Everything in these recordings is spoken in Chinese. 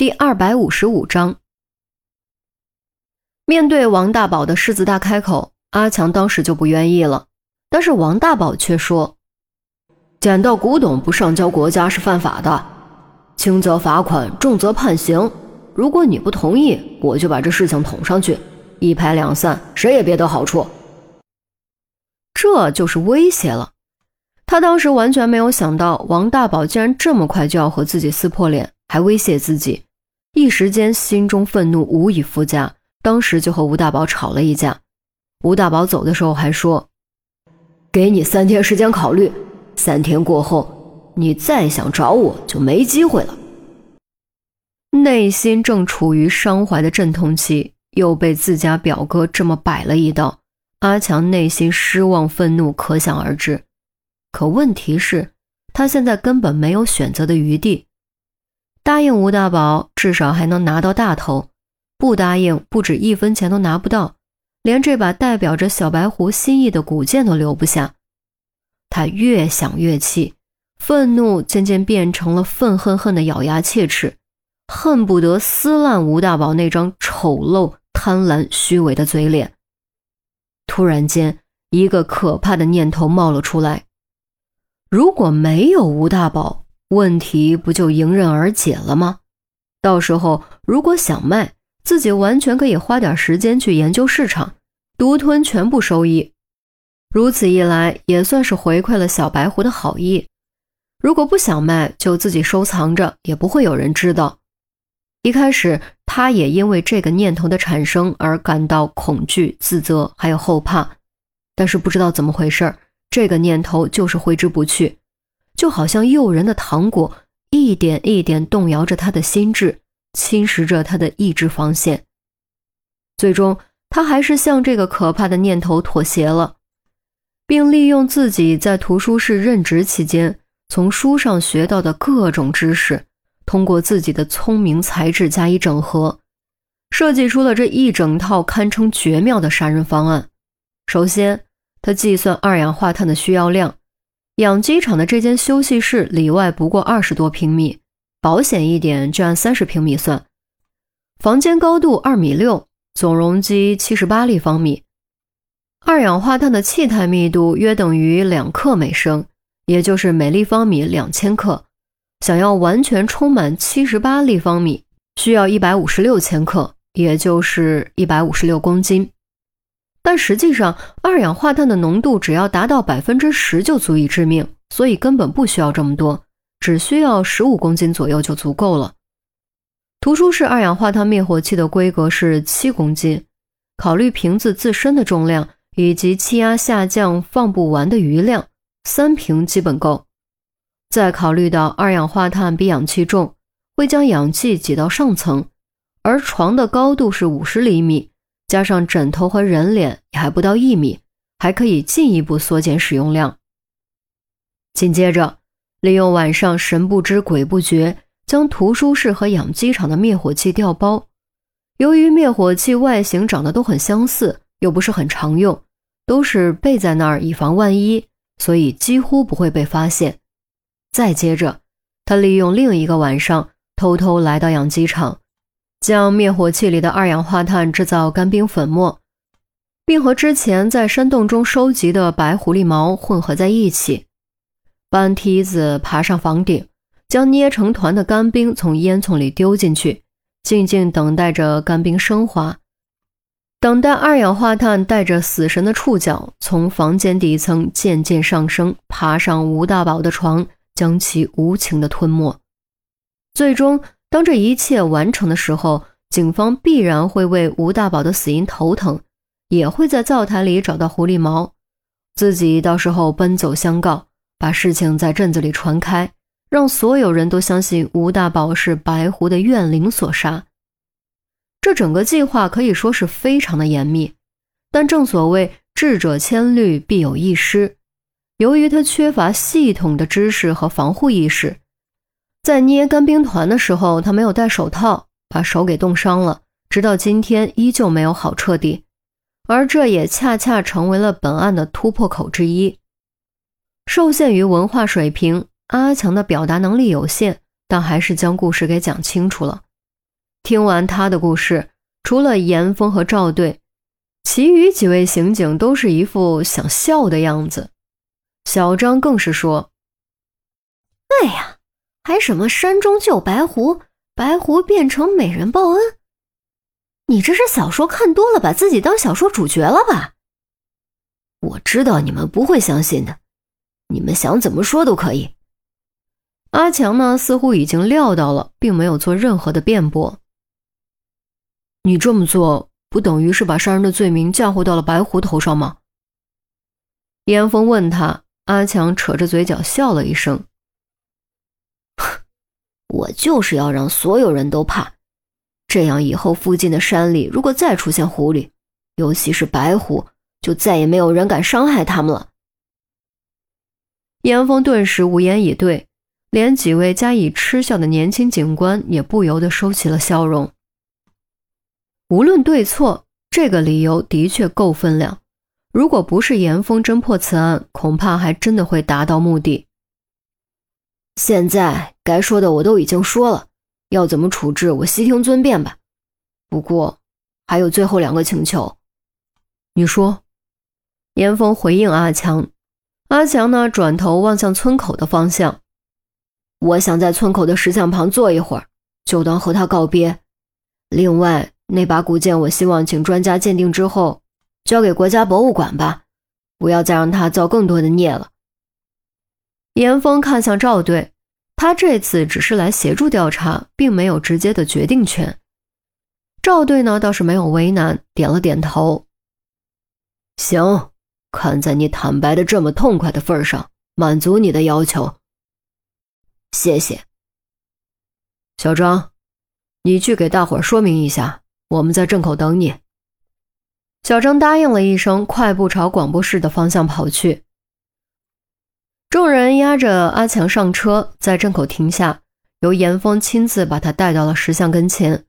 第二百五十五章，面对王大宝的狮子大开口，阿强当时就不愿意了。但是王大宝却说：“捡到古董不上交国家是犯法的，轻则罚款，重则判刑。如果你不同意，我就把这事情捅上去，一拍两散，谁也别得好处。”这就是威胁了。他当时完全没有想到，王大宝竟然这么快就要和自己撕破脸，还威胁自己。一时间心中愤怒无以复加，当时就和吴大宝吵了一架。吴大宝走的时候还说：“给你三天时间考虑，三天过后你再想找我就没机会了。”内心正处于伤怀的阵痛期，又被自家表哥这么摆了一道，阿强内心失望愤怒可想而知。可问题是，他现在根本没有选择的余地。答应吴大宝，至少还能拿到大头；不答应，不止一分钱都拿不到，连这把代表着小白狐心意的古剑都留不下。他越想越气，愤怒渐渐变成了愤恨恨的咬牙切齿，恨不得撕烂吴大宝那张丑陋、贪婪、虚伪的嘴脸。突然间，一个可怕的念头冒了出来：如果没有吴大宝，问题不就迎刃而解了吗？到时候如果想卖，自己完全可以花点时间去研究市场，独吞全部收益。如此一来，也算是回馈了小白狐的好意。如果不想卖，就自己收藏着，也不会有人知道。一开始，他也因为这个念头的产生而感到恐惧、自责，还有后怕。但是不知道怎么回事，这个念头就是挥之不去。就好像诱人的糖果，一点一点动摇着他的心智，侵蚀着他的意志防线。最终，他还是向这个可怕的念头妥协了，并利用自己在图书室任职期间从书上学到的各种知识，通过自己的聪明才智加以整合，设计出了这一整套堪称绝妙的杀人方案。首先，他计算二氧化碳的需要量。养鸡场的这间休息室里外不过二十多平米，保险一点就按三十平米算。房间高度二米六，总容积七十八立方米，二氧化碳的气态密度约等于两克每升，也就是每立方米两千克。想要完全充满七十八立方米，需要一百五十六千克，也就是一百五十六公斤。但实际上，二氧化碳的浓度只要达到百分之十就足以致命，所以根本不需要这么多，只需要十五公斤左右就足够了。图书室二氧化碳灭火器的规格是七公斤，考虑瓶子自身的重量以及气压下降放不完的余量，三瓶基本够。再考虑到二氧化碳比氧气重，会将氧气挤到上层，而床的高度是五十厘米。加上枕头和人脸也还不到一米，还可以进一步缩减使用量。紧接着，利用晚上神不知鬼不觉将图书室和养鸡场的灭火器调包。由于灭火器外形长得都很相似，又不是很常用，都是备在那儿以防万一，所以几乎不会被发现。再接着，他利用另一个晚上偷偷来到养鸡场。将灭火器里的二氧化碳制造干冰粉末，并和之前在山洞中收集的白狐狸毛混合在一起，搬梯子爬上房顶，将捏成团的干冰从烟囱里丢进去，静静等待着干冰升华，等待二氧化碳带着死神的触角从房间底层渐渐上升，爬上吴大宝的床，将其无情的吞没，最终。当这一切完成的时候，警方必然会为吴大宝的死因头疼，也会在灶台里找到狐狸毛，自己到时候奔走相告，把事情在镇子里传开，让所有人都相信吴大宝是白狐的怨灵所杀。这整个计划可以说是非常的严密，但正所谓智者千虑，必有一失。由于他缺乏系统的知识和防护意识。在捏干冰团的时候，他没有戴手套，把手给冻伤了，直到今天依旧没有好彻底。而这也恰恰成为了本案的突破口之一。受限于文化水平，阿强的表达能力有限，但还是将故事给讲清楚了。听完他的故事，除了严峰和赵队，其余几位刑警都是一副想笑的样子。小张更是说：“哎呀，还什么山中救白狐，白狐变成美人报恩？你这是小说看多了，把自己当小说主角了吧？”我知道你们不会相信的，你们想怎么说都可以。阿强呢，似乎已经料到了，并没有做任何的辩驳。你这么做，不等于是把杀人的罪名嫁祸到了白狐头上吗？严峰问他。阿强扯着嘴角笑了一声：“我就是要让所有人都怕，这样以后附近的山里如果再出现狐狸，尤其是白狐。”就再也没有人敢伤害他们了。严峰顿时无言以对，连几位加以嗤笑的年轻警官也不由得收起了笑容。无论对错，这个理由的确够分量。如果不是严峰侦破此案，恐怕还真的会达到目的。现在该说的我都已经说了，要怎么处置，我悉听尊便吧。不过还有最后两个请求，你说。严峰回应阿强，阿强呢？转头望向村口的方向。我想在村口的石像旁坐一会儿，就当和他告别。另外，那把古剑，我希望请专家鉴定之后，交给国家博物馆吧，不要再让他造更多的孽了。严峰看向赵队，他这次只是来协助调查，并没有直接的决定权。赵队呢，倒是没有为难，点了点头，行。看在你坦白的这么痛快的份上，满足你的要求。谢谢，小张，你去给大伙说明一下，我们在镇口等你。小张答应了一声，快步朝广播室的方向跑去。众人押着阿强上车，在镇口停下，由严峰亲自把他带到了石像跟前。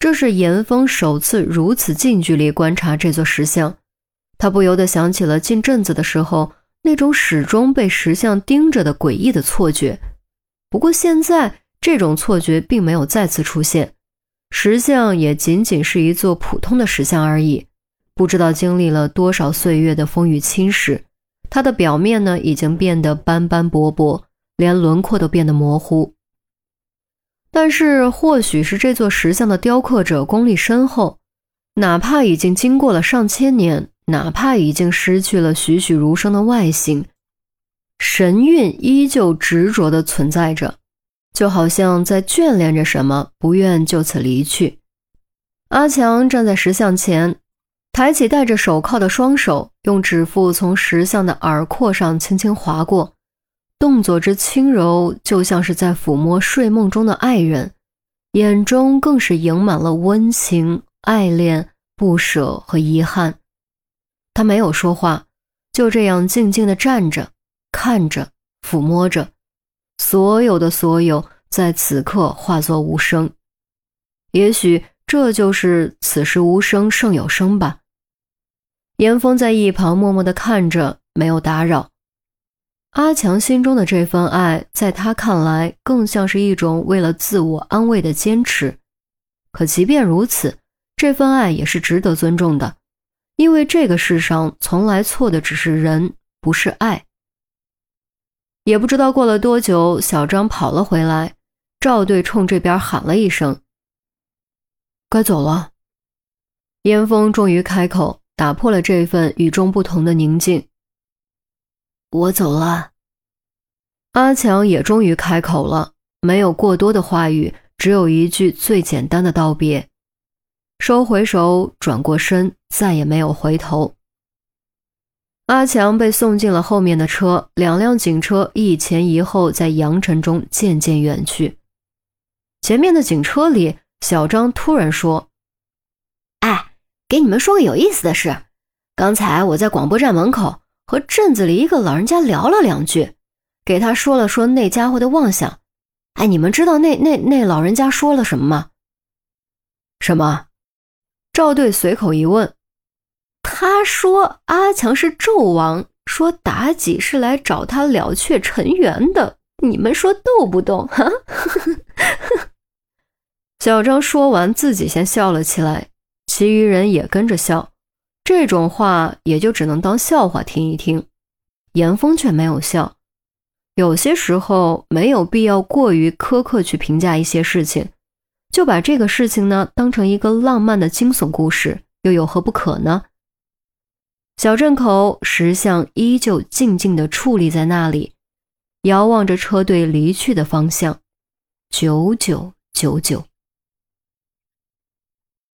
这是严峰首次如此近距离观察这座石像。他不由得想起了进镇子的时候那种始终被石像盯着的诡异的错觉。不过现在这种错觉并没有再次出现，石像也仅仅是一座普通的石像而已。不知道经历了多少岁月的风雨侵蚀，它的表面呢已经变得斑斑驳驳，连轮廓都变得模糊。但是或许是这座石像的雕刻者功力深厚，哪怕已经经过了上千年。哪怕已经失去了栩栩如生的外形，神韵依旧执着地存在着，就好像在眷恋着什么，不愿就此离去。阿强站在石像前，抬起戴着手铐的双手，用指腹从石像的耳廓上轻轻划过，动作之轻柔，就像是在抚摸睡梦中的爱人，眼中更是盈满了温情、爱恋、不舍和遗憾。他没有说话，就这样静静地站着，看着，抚摸着，所有的所有在此刻化作无声。也许这就是此时无声胜有声吧。严峰在一旁默默地看着，没有打扰。阿强心中的这份爱，在他看来，更像是一种为了自我安慰的坚持。可即便如此，这份爱也是值得尊重的。因为这个世上从来错的只是人，不是爱。也不知道过了多久，小张跑了回来，赵队冲这边喊了一声：“该走了。”严峰终于开口，打破了这份与众不同的宁静：“我走了。”阿强也终于开口了，没有过多的话语，只有一句最简单的道别。收回手，转过身，再也没有回头。阿强被送进了后面的车，两辆警车一前一后，在扬尘中渐渐远去。前面的警车里，小张突然说：“，给你们说个有意思的事。刚才我在广播站门口和镇子里一个老人家聊了两句，给他说了说那家伙的妄想。哎，你们知道那那那老人家说了什么吗？什么？”赵队随口一问：“他说阿强是纣王，说妲己是来找他了却尘缘的。你们说逗不逗？”哈，小张说完，自己先笑了起来，其余人也跟着笑。这种话也就只能当笑话听一听。严峰却没有笑。有些时候没有必要过于苛刻去评价一些事情，就把这个事情呢当成一个浪漫的惊悚故事，又有何不可呢？小镇口，石像依旧静静地矗立在那里，遥望着车队离去的方向，九九九九。